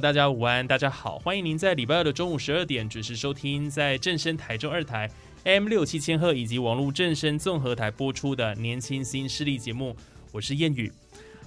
大家午安，大家好，欢迎您在礼拜二的中午十二点准时收听，在正声台中二台 M 六七千赫以及网络正声综合台播出的年轻新势力节目，我是谚语。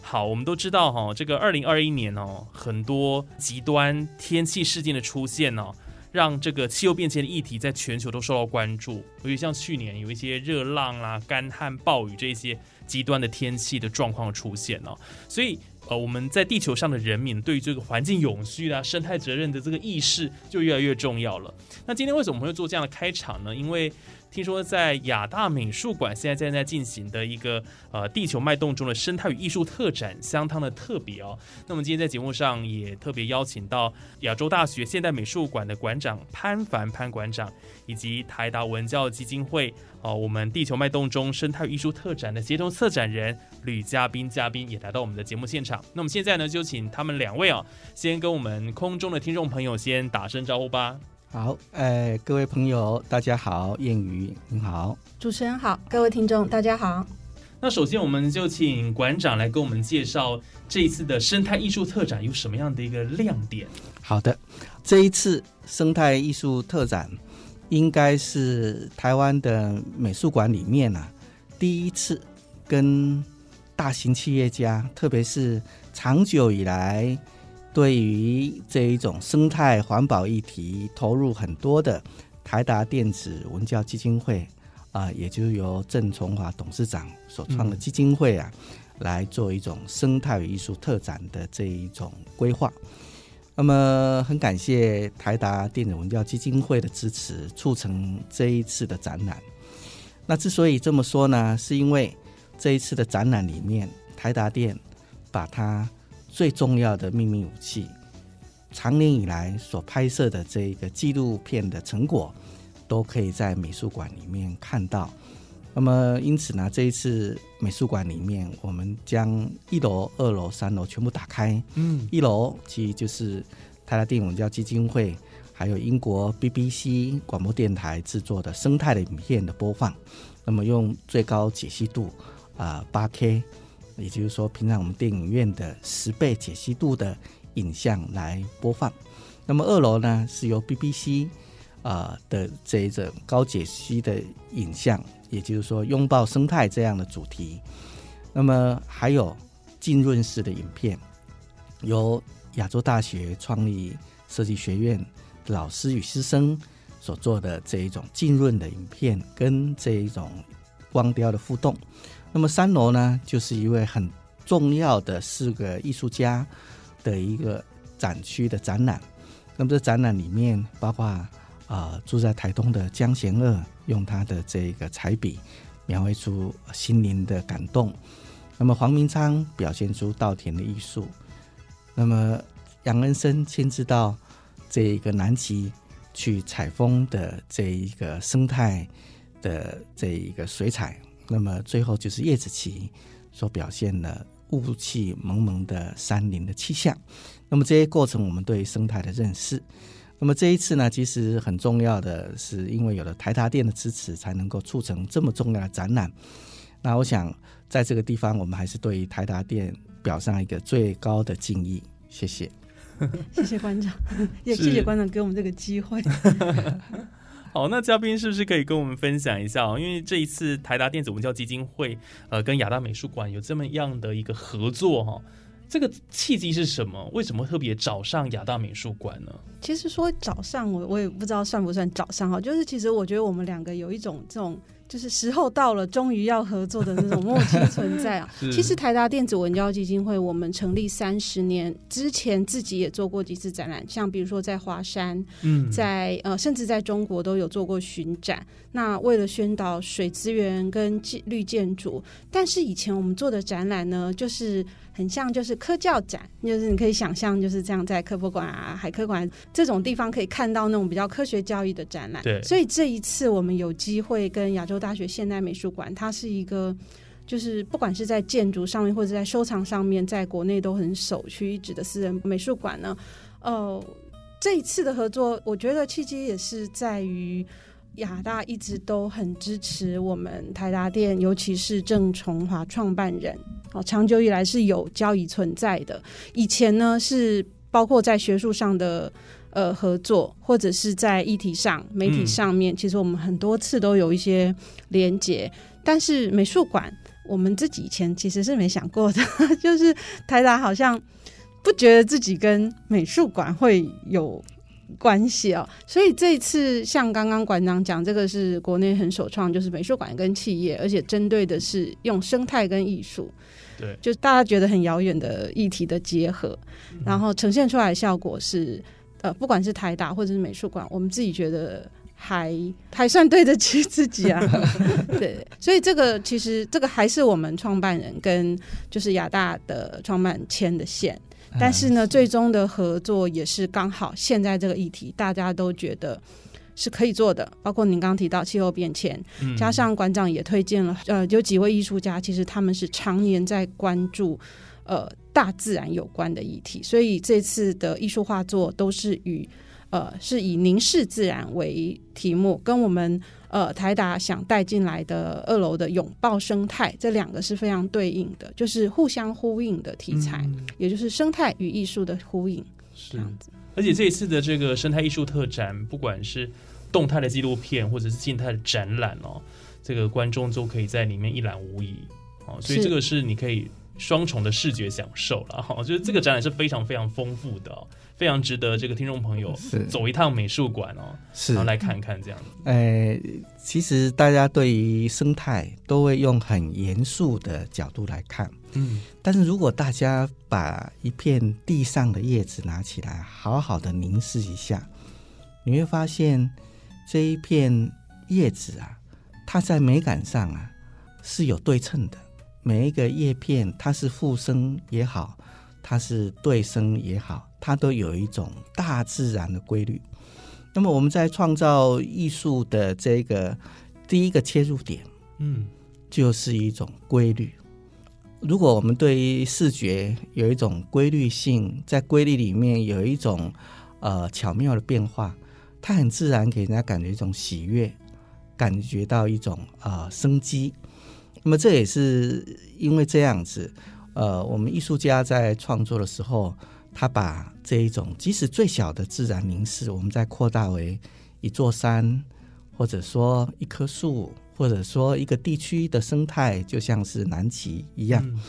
好，我们都知道哈，这个二零二一年哦，很多极端天气事件的出现哦，让这个气候变迁的议题在全球都受到关注。尤其像去年有一些热浪啦、干旱、暴雨这些极端的天气的状况出现哦，所以。呃，我们在地球上的人民对于这个环境永续啊、生态责任的这个意识就越来越重要了。那今天为什么会做这样的开场呢？因为听说在亚大美术馆现在正在进行的一个呃地球脉动中的生态与艺术特展，相当的特别哦。那么今天在节目上也特别邀请到亚洲大学现代美术馆的馆长潘凡潘馆长，以及台达文教基金会哦我们地球脉动中生态与艺术特展的协同策展人吕嘉宾嘉宾也来到我们的节目现场。那么现在呢，就请他们两位啊，先跟我们空中的听众朋友先打声招呼吧。好，呃，各位朋友，大家好，燕语你好，主持人好，各位听众大家好。那首先，我们就请馆长来给我们介绍这一次的生态艺术特展有什么样的一个亮点。好的，这一次生态艺术特展应该是台湾的美术馆里面啊，第一次跟大型企业家，特别是长久以来。对于这一种生态环保议题投入很多的台达电子文教基金会啊，也就由郑崇华董事长所创的基金会啊，来做一种生态与艺术特展的这一种规划。那么很感谢台达电子文教基金会的支持，促成这一次的展览。那之所以这么说呢，是因为这一次的展览里面，台达电把它。最重要的秘密武器，长年以来所拍摄的这一个纪录片的成果，都可以在美术馆里面看到。那么，因此呢，这一次美术馆里面，我们将一楼、二楼、三楼全部打开。嗯，一楼其实就是泰拉电影文教基金会，还有英国 BBC 广播电台制作的生态的影片的播放。那么，用最高解析度啊，八 K。也就是说，平常我们电影院的十倍解析度的影像来播放。那么二楼呢，是由 BBC 啊的这一种高解析的影像，也就是说拥抱生态这样的主题。那么还有浸润式的影片，由亚洲大学创立设计学院老师与师生所做的这一种浸润的影片，跟这一种光雕的互动。那么三楼呢，就是一位很重要的四个艺术家的一个展区的展览。那么这展览里面包括啊住在台东的江贤二，用他的这个彩笔描绘出心灵的感动。那么黄明昌表现出稻田的艺术。那么杨恩生亲自到这一个南极去采风的这一个生态的这一个水彩。那么最后就是叶子旗所表现的雾气蒙蒙的山林的气象。那么这些过程，我们对生态的认识。那么这一次呢，其实很重要的是，因为有了台达电的支持，才能够促成这么重要的展览。那我想在这个地方，我们还是对台达电表上一个最高的敬意。谢谢，谢谢馆长，也谢谢馆长给我们这个机会。好，那嘉宾是不是可以跟我们分享一下因为这一次台达电子文教基金会呃跟亚大美术馆有这么样的一个合作哈，这个契机是什么？为什么特别找上亚大美术馆呢？其实说找上我，我也不知道算不算找上哈。就是其实我觉得我们两个有一种这种就是时候到了，终于要合作的那种默契存在啊。其实台达电子文教基金会，我们成立三十年之前，自己也做过几次展览，像比如说在华山，嗯，在呃，甚至在中国都有做过巡展。那为了宣导水资源跟建绿建筑，但是以前我们做的展览呢，就是很像就是科教展，就是你可以想象就是这样，在科博馆啊、海科馆这种地方可以看到那种比较科学教育的展览。对所以这一次我们有机会跟亚洲大学现代美术馆，它是一个。就是不管是在建筑上面，或者在收藏上面，在国内都很首屈一指的私人美术馆呢，呃，这一次的合作，我觉得契机也是在于亚大一直都很支持我们台达店，尤其是郑崇华创办人，哦，长久以来是有交易存在的。以前呢是包括在学术上的呃合作，或者是在议题上、媒体上面，其实我们很多次都有一些连结。但是美术馆，我们自己以前其实是没想过的，就是台达好像不觉得自己跟美术馆会有关系哦，所以这一次像刚刚馆长讲，这个是国内很首创，就是美术馆跟企业，而且针对的是用生态跟艺术，对，就大家觉得很遥远的议题的结合，然后呈现出来的效果是，呃，不管是台大或者是美术馆，我们自己觉得。还还算对得起自己啊，对，所以这个其实这个还是我们创办人跟就是亚大的创办牵的线，但是呢，最终的合作也是刚好现在这个议题大家都觉得是可以做的，包括您刚刚提到气候变迁，嗯加上馆长也推荐了，呃，有几位艺术家，其实他们是常年在关注呃大自然有关的议题，所以这次的艺术画作都是与呃是以凝视自然为题目，跟我们呃台达想带进来的二楼的拥抱生态这两个是非常对应的，就是互相呼应的题材，嗯。也就是生态与艺术的呼应，是，这样子。而且这一次的这个生态艺术特展，不管是动态的纪录片或者是静态的展览哦，这个观众都可以在里面一览无遗哦，所以这个是你可以双重的视觉享受了哈、哦，就是这个展览是非常非常丰富的、哦，非常值得这个听众朋友是走一趟美术馆哦，是然后来看看这样子。呃，其实大家对于生态都会用很严肃的角度来看，嗯，但是如果大家把一片地上的叶子拿起来，好好的凝视一下，你会发现这一片叶子啊，它在美感上啊是有对称的。每一个叶片，它是复生也好，它是对生也好，它都有一种大自然的规律。那么我们在创造艺术的这个第一个切入点，嗯，就是一种规律。如果我们对于视觉有一种规律性，在规律里面有一种呃巧妙的变化，它很自然给人家感觉一种喜悦，感觉到一种呃生机。那么这也是因为这样子，呃，我们艺术家在创作的时候，他把这一种即使最小的自然凝视，我们再扩大为一座山，或者说一棵树，或者说一个地区的生态，就像是南极一样。嗯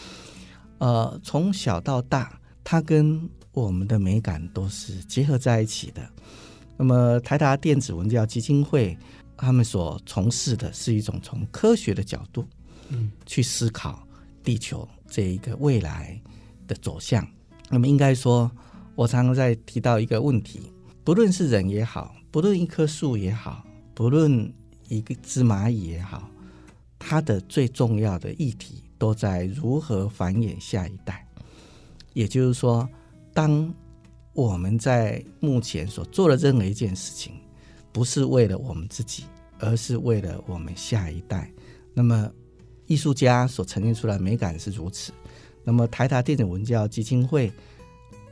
呃，从小到大，它跟我们的美感都是结合在一起的。那么，台达电子文教基金会他们所从事的是一种从科学的角度去思考地球这一个未来的走向。那么，应该说，我常常在提到一个问题：不论是人也好，不论一棵树也好，不论一个只蚂蚁也好，它的最重要的议题都在如何繁衍下一代。也就是说，当我们在目前所做的任何一件事情，不是为了我们自己，而是为了我们下一代。那么，艺术家所呈现出来美感是如此。那么，台达电子文教基金会，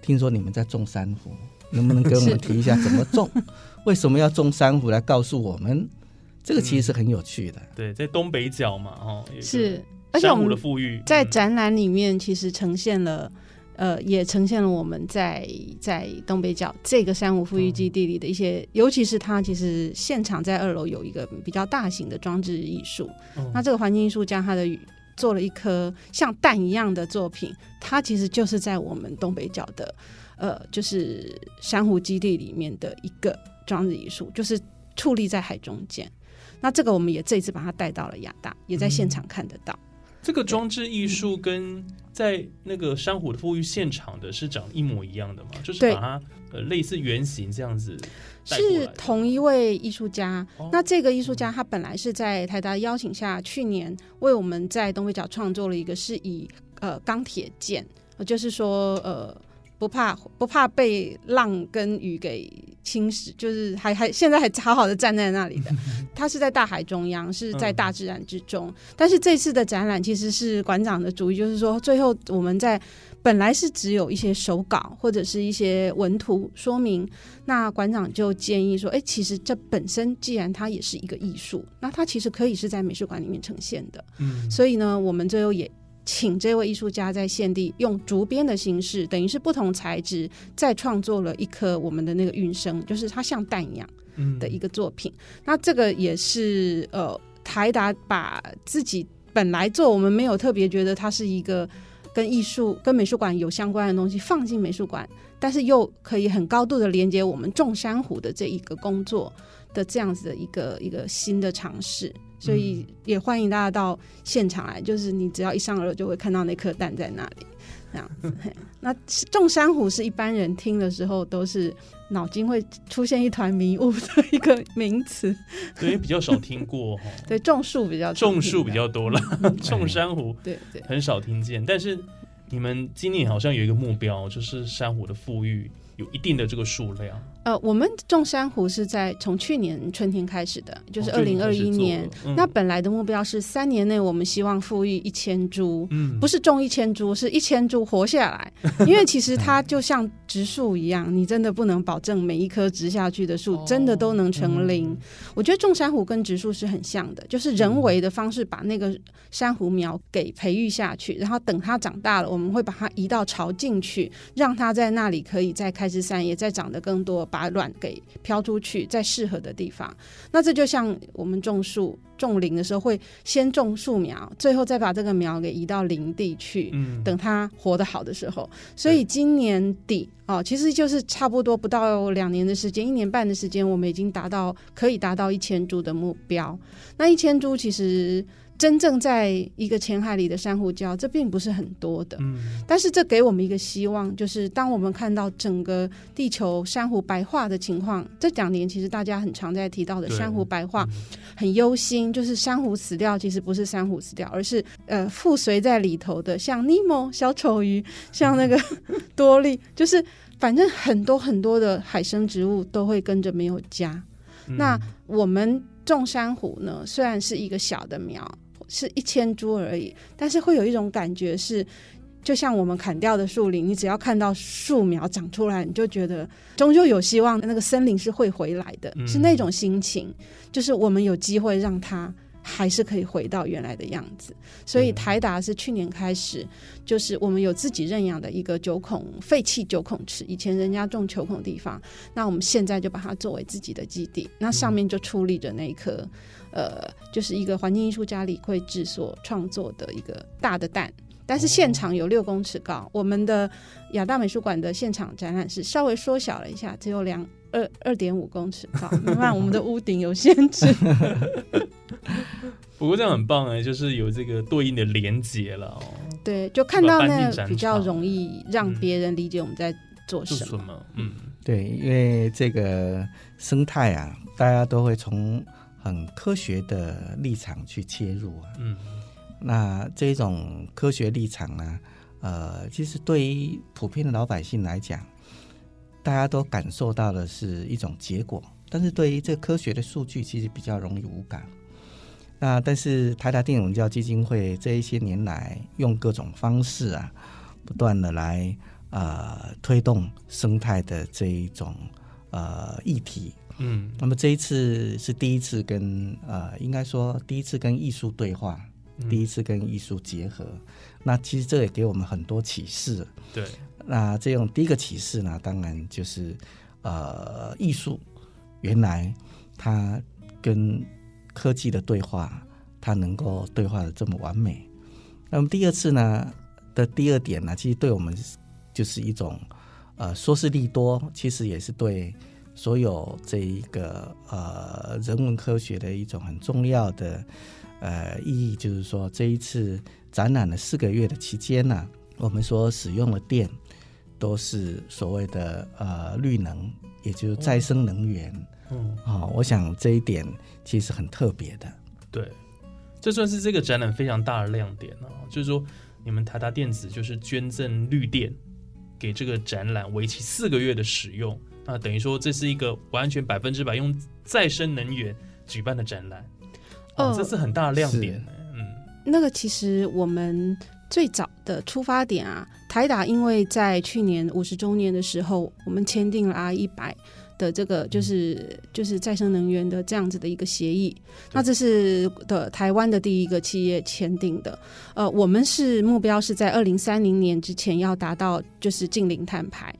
听说你们在种珊瑚，能不能给我们提一下怎么种？为什么要种珊瑚？来告诉我们，这个其实是很有趣的。对，在东北角嘛，哦，是，而且我珊瑚的富裕嗯在展览里面其实呈现了。呃，也呈现了我们在在东北角这个珊瑚富裕基地里的一些，尤其是它其实现场在二楼有一个比较大型的装置艺术。嗯那这个环境艺术家他的做了一颗像蛋一样的作品，它其实就是在我们东北角的呃，就是珊瑚基地里面的一个装置艺术，就是矗立在海中间。那这个我们也这一次把它带到了亚大，也在现场看得到。这个装置艺术跟在那个珊瑚的富裕现场的是长一模一样的嘛？就是把它呃类似圆形这样子是同一位艺术家。哦那这个艺术家他本来是在台达邀请下，去年为我们在东北角创作了一个是以呃钢铁剑，呃就是说呃不怕不怕被浪跟雨给侵蚀，就是还还现在还好好的站在那里的。它是在大海中央，是在大自然之中。但是这次的展览其实是馆长的主意，就是说最后我们在本来是只有一些手稿或者是一些文图说明，那馆长就建议说，哎，其实这本身既然它也是一个艺术，那它其实可以是在美术馆里面呈现的。嗯所以呢，我们最后也请这位艺术家在现地用竹编的形式，等于是不同材质，再创作了一颗我们的那个韵生，就是它像蛋一样嗯的一个作品。那这个也是呃，台达把自己本来做，我们没有特别觉得它是一个跟艺术、跟美术馆有相关的东西放进美术馆，但是又可以很高度的连接我们种珊瑚的这一个工作的这样子的一个一个新的尝试。所以也欢迎大家到现场来，就是你只要一上楼就会看到那颗蛋在那里，这样子。那种珊瑚是一般人听的时候都是脑筋会出现一团迷雾的一个名词，对比较少听过哈，对，种树比较种树比较较多了，种珊瑚对对。很少听见。但是你们今年好像有一个目标，就是珊瑚的富裕有一定的这个数量，呃，我们种珊瑚是在从去年春天开始的，就是哦二零二一年。那本来的目标是三年内我们希望富裕一千株，嗯不是种一千株，是一千株活下来。因为其实它就像植树一样，你真的不能保证每一棵植下去的树哦真的都能成林。嗯我觉得种珊瑚跟植树是很像的，就是人为的方式把那个珊瑚苗给培育下去，然后等它长大了，我们会把它移到潮进去，让它在那里可以再开枝散叶，再长得更多，把卵给飘出去，在适合的地方。那这就像我们种树。种林的时候会先种树苗，最后再把这个苗给移到林地去，嗯等它活得好的时候。所以今年底哦，其实就是差不多不到两年的时间，一年半的时间，我们已经达到可以达到一千株的目标。那一千株其实真正在一个浅海里的珊瑚礁，这并不是很多的。嗯。但是这给我们一个希望，就是当我们看到整个地球珊瑚白化的情况，这两年其实大家很常在提到的珊瑚白化，嗯。很忧心，就是珊瑚死掉，其实不是珊瑚死掉，而是呃附随在里头的，像尼莫小丑鱼，像那个 多利，就是反正很多很多的海生植物都会跟着没有家。嗯。那我们种珊瑚呢，虽然是一个小的苗，是一千株而已，但是会有一种感觉是。就像我们砍掉的树林，你只要看到树苗长出来，你就觉得终究有希望，那个森林是会回来的，嗯是那种心情。就是我们有机会让它还是可以回到原来的样子。所以嗯台达是去年开始，就是我们有自己认养的一个九孔废弃九孔池，以前人家种球孔的地方，那我们现在就把它作为自己的基地，那上面就矗立着那一颗，呃，就是一个环境艺术家李慧智所创作的一个大的蛋。但是现场有六公尺高，我们的亚大美术馆的现场展览是稍微缩小了一下，只有两二二点五公尺高，因为 我们的屋顶有限制。不过这样很棒哎，就是有这个对应的连接了哦，对，就看到那比较容易让别人理解我们在做什么。做什么？嗯对，因为这个生态啊，大家都会从很科学的立场去切入啊。嗯那这种科学立场呢，呃，其实对于普遍的老百姓来讲，大家都感受到的是一种结果，但是对于这科学的数据，其实比较容易无感。那但是台达电影文教基金会这一些年来，用各种方式啊，不断的来呃推动生态的这一种呃议题。嗯那么这一次是第一次跟呃，应该说第一次跟艺术对话，嗯第一次跟艺术结合。那其实这也给我们很多启示。对，那这种第一个启示呢，当然就是呃，艺术原来它跟科技的对话，它能够对话的这么完美。那么第二次呢的第二点呢，其实对我们就是一种呃，说是利多，其实也是对所有这一个呃人文科学的一种很重要的呃意义，就是说这一次展览的四个月的期间呢、我们所使用的电都是所谓的呃绿能，也就是再生能源。嗯，啊、我想这一点其实很特别的。对，这算是这个展览非常大的亮点啊，就是说你们台达电子就是捐赠绿电给这个展览，为期四个月的使用，那等于说这是一个完全百分之百用再生能源举办的展览，哦，呃这是很大的亮点。嗯，那个其实我们最早的出发点啊，台达因为在去年五十周年的时候，我们签订了 R 一百的这个就是就是再生能源的这样子的一个协议，那这是的台湾的第一个企业签订的。呃，我们是目标是在二零三零年之前要达到就是净零碳排。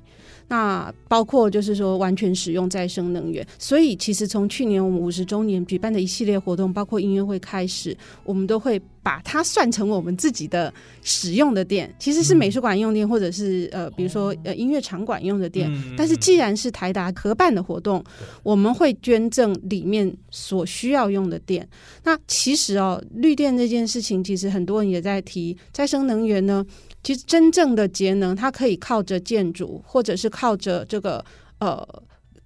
那包括就是说完全使用再生能源，所以其实从去年我们五十周年举办的一系列活动，包括音乐会开始，我们都会把它算成我们自己的使用的电，其实是美术馆用电，或者是呃，比如说呃音乐场馆用的电。嗯但是既然是台达合办的活动，我们会捐赠里面所需要用的电。那其实哦，绿电这件事情，其实很多人也在提再生能源呢。其实真正的节能，它可以靠着建筑，或者是靠着这个呃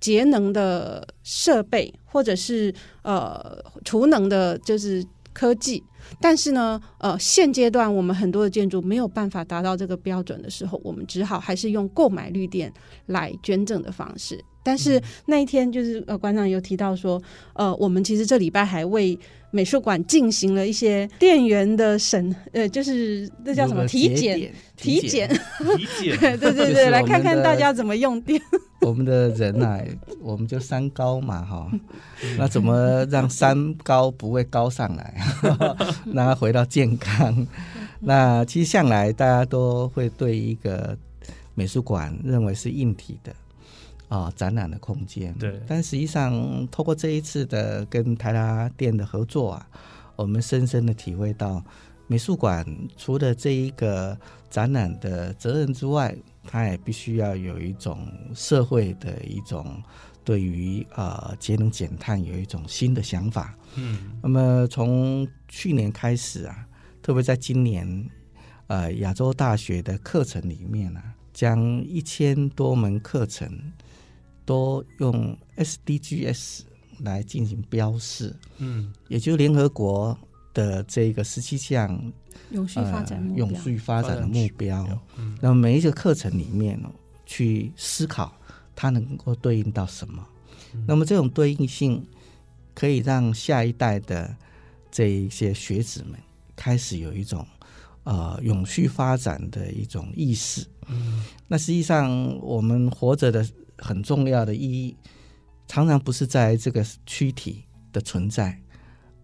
节能的设备，或者是呃储能的，就是科技。但是呢，呃，现阶段我们很多的建筑没有办法达到这个标准的时候，我们只好还是用购买绿电来捐赠的方式。但是那一天就是呃，馆长有提到说，呃，我们其实这礼拜还为美术馆进行了一些电源的审，呃，就是那叫什么体检体检？体检，对对就是对，来看看大家怎么用电。我们的人啊，我们就三高嘛，哈，那怎么让三高不会高上来，让它回到健康？那其实向来大家都会对一个美术馆认为是硬体的啊、展览的空间，对。但实际上透过这一次的跟台达店的合作啊，我们深深的体会到，美术馆除了这一个展览的责任之外，它也必须要有一种社会的一种对于呃节能减碳有一种新的想法。嗯。那么从去年开始啊，特别在今年，呃，亚洲大学的课程里面啊，将一千多门课程都用 SDGs 来进行标示，嗯。也就是联合国的这个十七项永续发展，呃永续发展的目标。嗯。那么每一个课程里面哦，去思考它能够对应到什么。嗯。那么这种对应性，可以让下一代的这一些学子们开始有一种呃永续发展的一种意识。嗯。那实际上，我们活着的很重要的意义，常常不是在这个躯体的存在，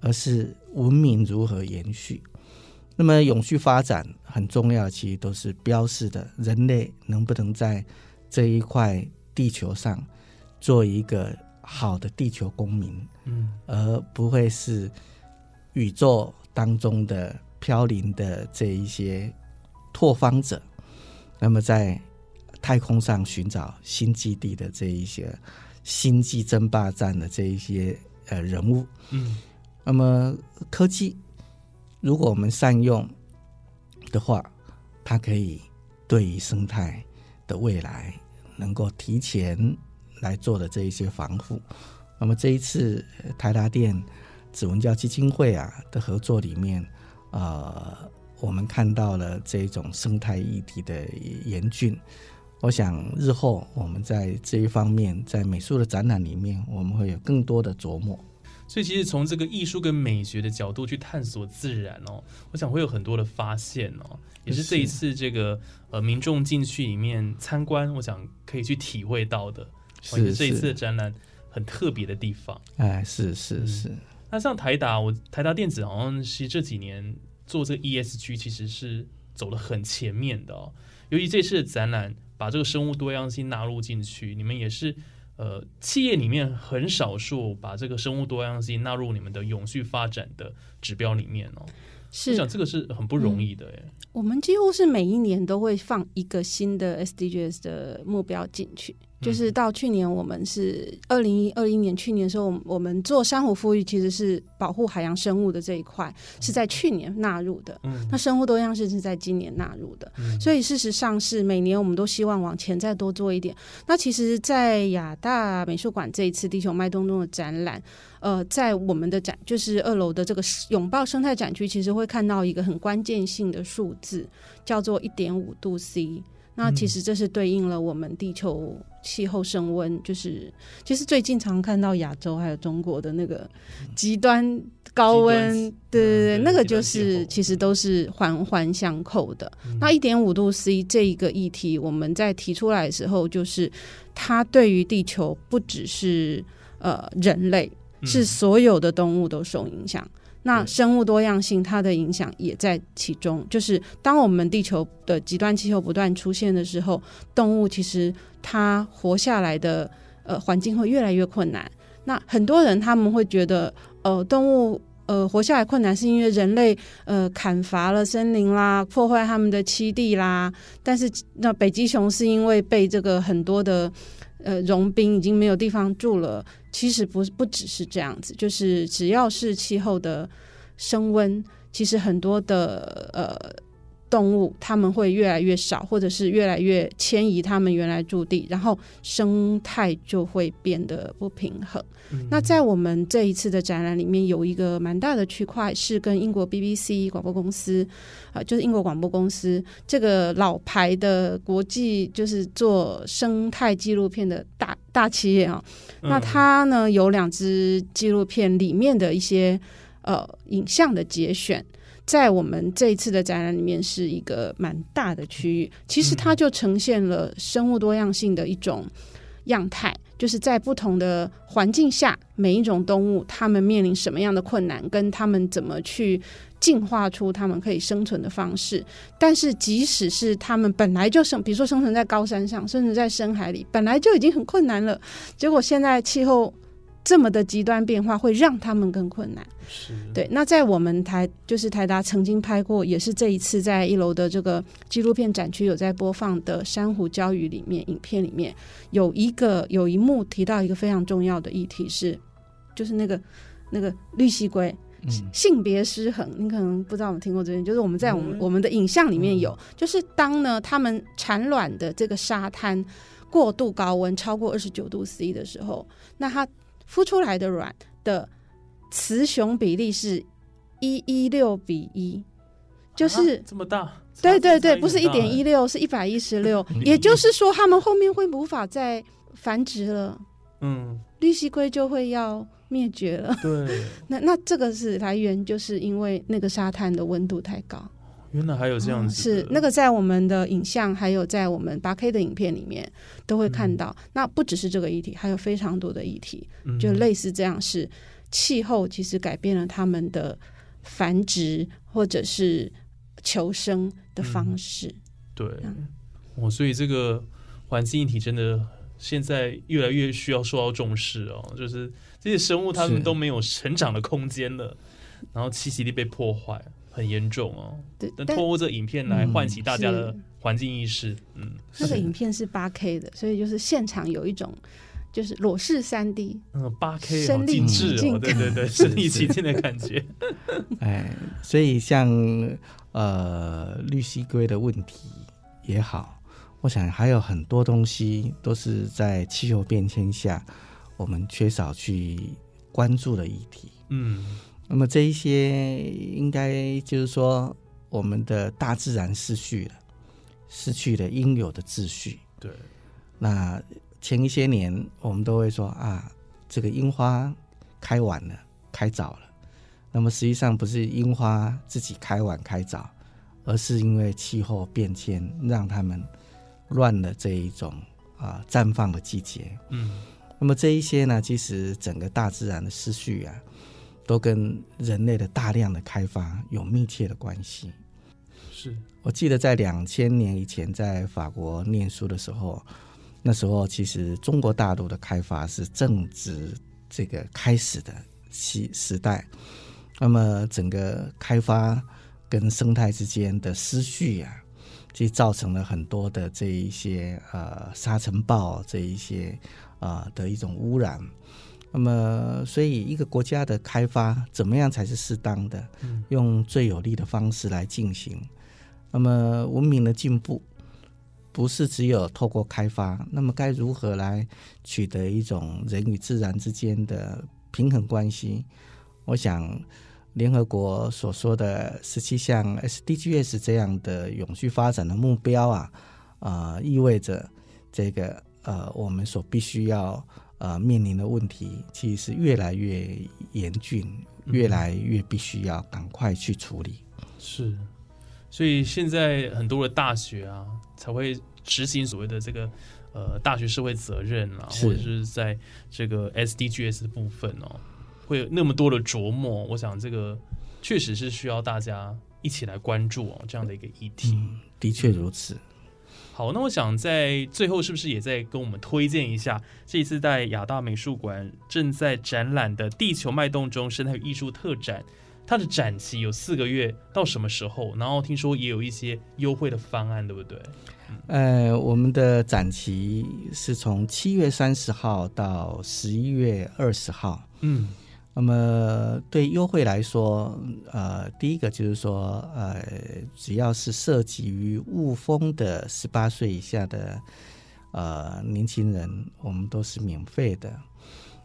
而是文明如何延续。那么，永续发展很重要，其实都是标示的人类能不能在这一块地球上做一个好的地球公民，嗯而不会是宇宙当中的飘零的这一些拓荒者。那么在太空上寻找新基地的这一些星际争霸战的这一些呃人物，嗯那么科技如果我们善用的话，它可以对于生态的未来能够提前来做的这一些防护。那么这一次呃台达电指纹教基金会啊的合作里面，呃，我们看到了这种生态议题的严峻。我想日后我们在这一方面，在美术的展览里面，我们会有更多的琢磨。所以其实从这个艺术跟美学的角度去探索自然哦，我想会有很多的发现哦，也是这一次这个呃民众进去里面参观，我想可以去体会到的，哦也是这一次的，展览很特别的地方。哎，是是嗯是，那像台达，我台达电子好像是这几年做这个 ESG 其实是走得很前面的哦，尤其这次的展览把这个生物多样性纳入进去，你们也是呃企业里面很少数把这个生物多样性纳入你们的永续发展的指标里面哦。是我是想这个是很不容易的哎。我们几乎是每一年都会放一个新的 SDGs 的目标进去。就是到去年我们是二零二一年去年的时候，我们做珊瑚富裕其实是保护海洋生物的这一块是在去年纳入的，嗯那生物多样性是在今年纳入的，嗯所以事实上是每年我们都希望往前再多做一点。那其实，在亚大美术馆这一次地球脉动中的展览，呃，在我们的展就是二楼的这个拥抱生态展区，其实会看到一个很关键性的数字，叫做一点五度 C。那其实这是对应了我们地球气候升温，就是其实最近常看到亚洲还有中国的那个极端高温，对对对，嗯那个就是其实都是环环相扣的。嗯那一点五度 C 这一个议题，我们在提出来的时候，就是它对于地球不只是呃人类，是嗯所有的动物都受影响。那生物多样性它的影响也在其中，就是当我们地球的极端气候不断出现的时候，动物其实它活下来的呃环境会越来越困难。那很多人他们会觉得，呃，动物呃活下来困难是因为人类呃砍伐了森林啦，破坏他们的栖地啦。但是那北极熊是因为被这个很多的呃融冰已经没有地方住了。其实不不只是这样子，就是只要是气候的升温，其实很多的呃动物它们会越来越少，或者是越来越迁移它们原来驻地，然后生态就会变得不平衡。嗯那在我们这一次的展览里面，有一个蛮大的区块是跟英国 BBC 广播公司，啊、就是英国广播公司这个老牌的国际就是做生态纪录片的大大企业啊、那嗯它呢有两支纪录片里面的一些呃影像的节选。在我们这一次的展览里面是一个蛮大的区域，其实它就呈现了生物多样性的一种样态，就是在不同的环境下，每一种动物它们面临什么样的困难，跟它们怎么去进化出它们可以生存的方式。但是，即使是它们本来就生，比如说生存在高山上，生存在深海里，本来就已经很困难了，结果现在气候这么的极端变化，会让他们更困难。是对，那在我们台就是台达曾经拍过，也是这一次在一楼的这个纪录片展区有在播放的珊瑚礁鱼里面，影片里面有一个有一幕提到一个非常重要的议题是，就是那个那个绿蜥龟。嗯性别失衡，你可能不知道我们听过这边，就是我们在我们、嗯我们的影像里面有，就是当呢他们产卵的这个沙滩过度高温超过二十九度 C 的时候，那它孵出来的卵的雌雄比例是一一六比一，就是、啊这么大，对对对，不是一点一六，是一百一十六，也就是说，它们后面会无法再繁殖了，嗯，绿蜥龟就会要灭绝了。对，那那这个是来源，就是因为那个沙滩的温度太高。原来还有这样子的，是那个在我们的影像，还有在我们八 K 的影片里面都会看到。那不只是这个议题，还有非常多的议题，嗯。就类似这样是气候其实改变了他们的繁殖或者是求生的方式。对。嗯，哦，所以这个环境议题真的现在越来越需要受到重视哦。就是这些生物，它们都没有成长的空间了，然后栖息地被破坏，很严重哦。对，但但透过这影片来嗯唤起大家的是环境意识，嗯，那个影片是八 K 的，所以就是现场有一种就是裸视三 D。嗯，八 K 好身临其境对对对，是身临其境的感觉，哎，所以像呃绿蜥龟的问题也好，我想还有很多东西都是在气候变迁下我们缺少去关注的议题。嗯那么这一些应该就是说，我们的大自然失去了，失去了应有的秩序。对，那前一些年我们都会说啊，这个樱花开晚了，开早了。那么实际上不是樱花自己开晚开早，而是因为气候变迁让它们乱了这一种啊绽放的季节。嗯那么这一些呢，其实整个大自然的失序啊，都跟人类的大量的开发有密切的关系。是，我记得在两千年以前，在法国念书的时候，那时候其实中国大陆的开发是正值这个开始的时时代，那么整个开发跟生态之间的失序啊，其实造成了很多的这一些呃沙尘暴这一些啊、呃的一种污染。那么，所以一个国家的开发怎么样才是适当的？嗯用最有利的方式来进行。那么，文明的进步不是只有透过开发，那么该如何来取得一种人与自然之间的平衡关系？我想，联合国所说的十七项 SDGs 这样的永续发展的目标啊，啊、意味着这个呃，我们所必须要呃面临的问题，其实是越来越严峻，越来越必须要赶快去处理。是，所以现在很多的大学啊，才会执行所谓的这个呃大学社会责任啊，或者是在这个 SDGs 的部分哦，会有那么多的琢磨。我想这个确实是需要大家一起来关注哦这样的一个议题。嗯，的确如此。好，那我想在最后是不是也在跟我们推荐一下这一次在亚大美术馆正在展览的《地球脉动中生态与艺术特展》，它的展期有四个月，到什么时候？然后听说也有一些优惠的方案，对不对？呃，我们的展期是从七月三十号到十一月二十号。嗯那么对优惠来说，呃，第一个就是说，呃，只要是涉及于雾峰的十八岁以下的呃年轻人，我们都是免费的。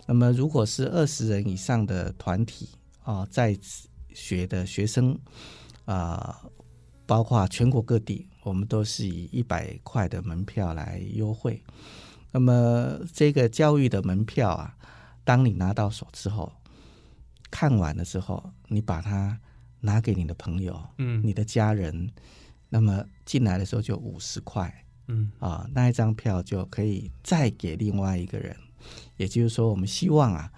那么如果是二十人以上的团体啊、在学的学生啊、包括全国各地，我们都是以一百块的门票来优惠。那么这个教育的门票啊，当你拿到手之后，看完了之后，你把它拿给你的朋友、嗯你的家人，那么进来的时候就五十块嗯啊，那一张票就可以再给另外一个人。也就是说，我们希望啊，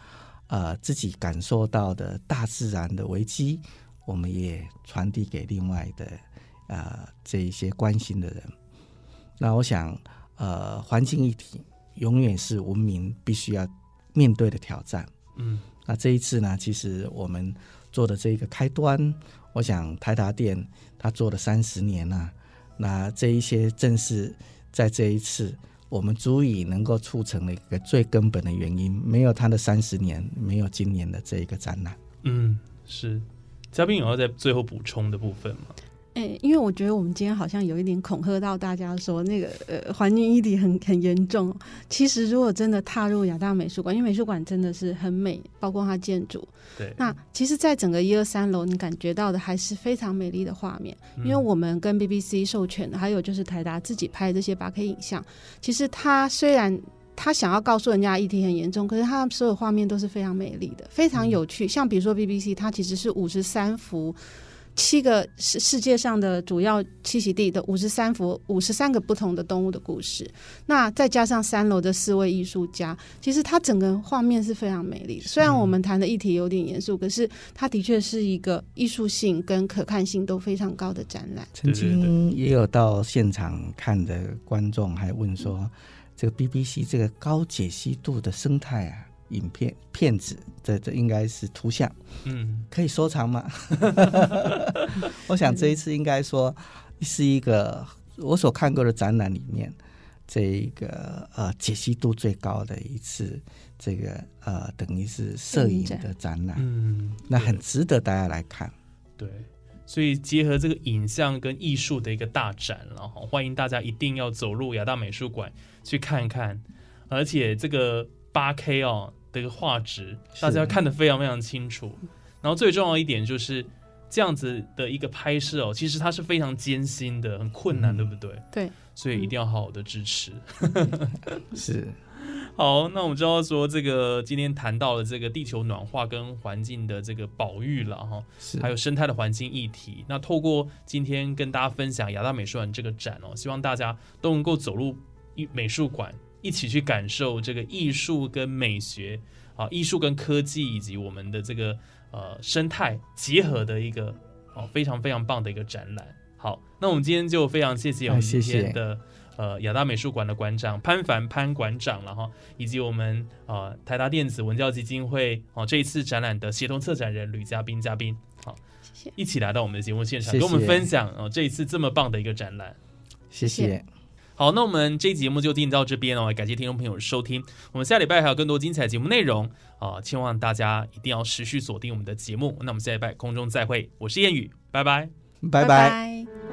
呃，自己感受到的大自然的危机，我们也传递给另外的呃这一些关心的人。那我想，呃，环境议题永远是文明必须要面对的挑战。嗯那这一次呢，其实我们做的这个开端，我想台达电它做了三十年了、那这一些正是在这一次，我们足以能够促成了一个最根本的原因。没有它的三十年，没有今年的这一个展览。嗯，是。嘉宾有要在最后补充的部分吗？哎、因为我觉得我们今天好像有一点恐吓到大家说那个呃环境议题很很严重。其实如果真的踏入亚大美术馆，因为美术馆真的是很美，包括它建筑。对，那其实，在整个一二三楼，你感觉到的还是非常美丽的画面。因为我们跟 BBC 授权的，还有就是台达自己拍的这些八 K 影像，其实它虽然。他想要告诉人家议题很严重，可是他所有画面都是非常美丽的，非常有趣。像比如说 BBC，它其实是五十三幅七个世世界上的主要栖息地的五十三幅五十三个不同的动物的故事，那再加上三楼的四位艺术家，其实它整个画面是非常美丽的。虽然我们谈的议题有点严肃，可是它的确是一个艺术性跟可看性都非常高的展览。曾经也有到现场看的观众还问说，这个 BBC 这个高解析度的生态啊，影片片子，这这应该是图像，嗯可以收藏吗？我想这一次应该说是一个我所看过的展览里面，这一个呃解析度最高的一次，这个呃等于是摄影的展览，嗯，那很值得大家来看。对，所以结合这个影像跟艺术的一个大展了哈，欢迎大家一定要走入亚大美术馆去看看，而且这个八 K 哦的一个画质，大家看得非常非常清楚。然后最重要一点就是这样子的一个拍摄哦，其实它是非常艰辛的，很困难，嗯对不对？对，所以一定要好好的支持。是 好，那我们知道说这个今天谈到了这个地球暖化跟环境的这个保育了哈，还有生态的环境议题。那透过今天跟大家分享亚大美术馆这个展哦，希望大家都能够走入一美术馆，一起去感受这个艺术跟美学啊，艺术跟科技以及我们的这个呃生态结合的一个哦非常非常棒的一个展览。好，那我们今天就非常谢谢我们哎谢谢今天的。呃，亚大美术馆的馆长潘凡潘馆长了哈，以及我们呃台达电子文教基金会哦这一次展览的协同策展人吕嘉宾嘉宾，好，谢谢。一起来到我们的节目现场，谢谢跟我们分享哦这一次这么棒的一个展览。谢谢。好，那我们这期节目就定到这边哦，感谢听众朋友收听。我们下礼拜还有更多精彩节目内容啊，希望大家一定要持续锁定我们的节目。那我们下礼拜空中再会，我是燕宇，拜拜。拜拜。拜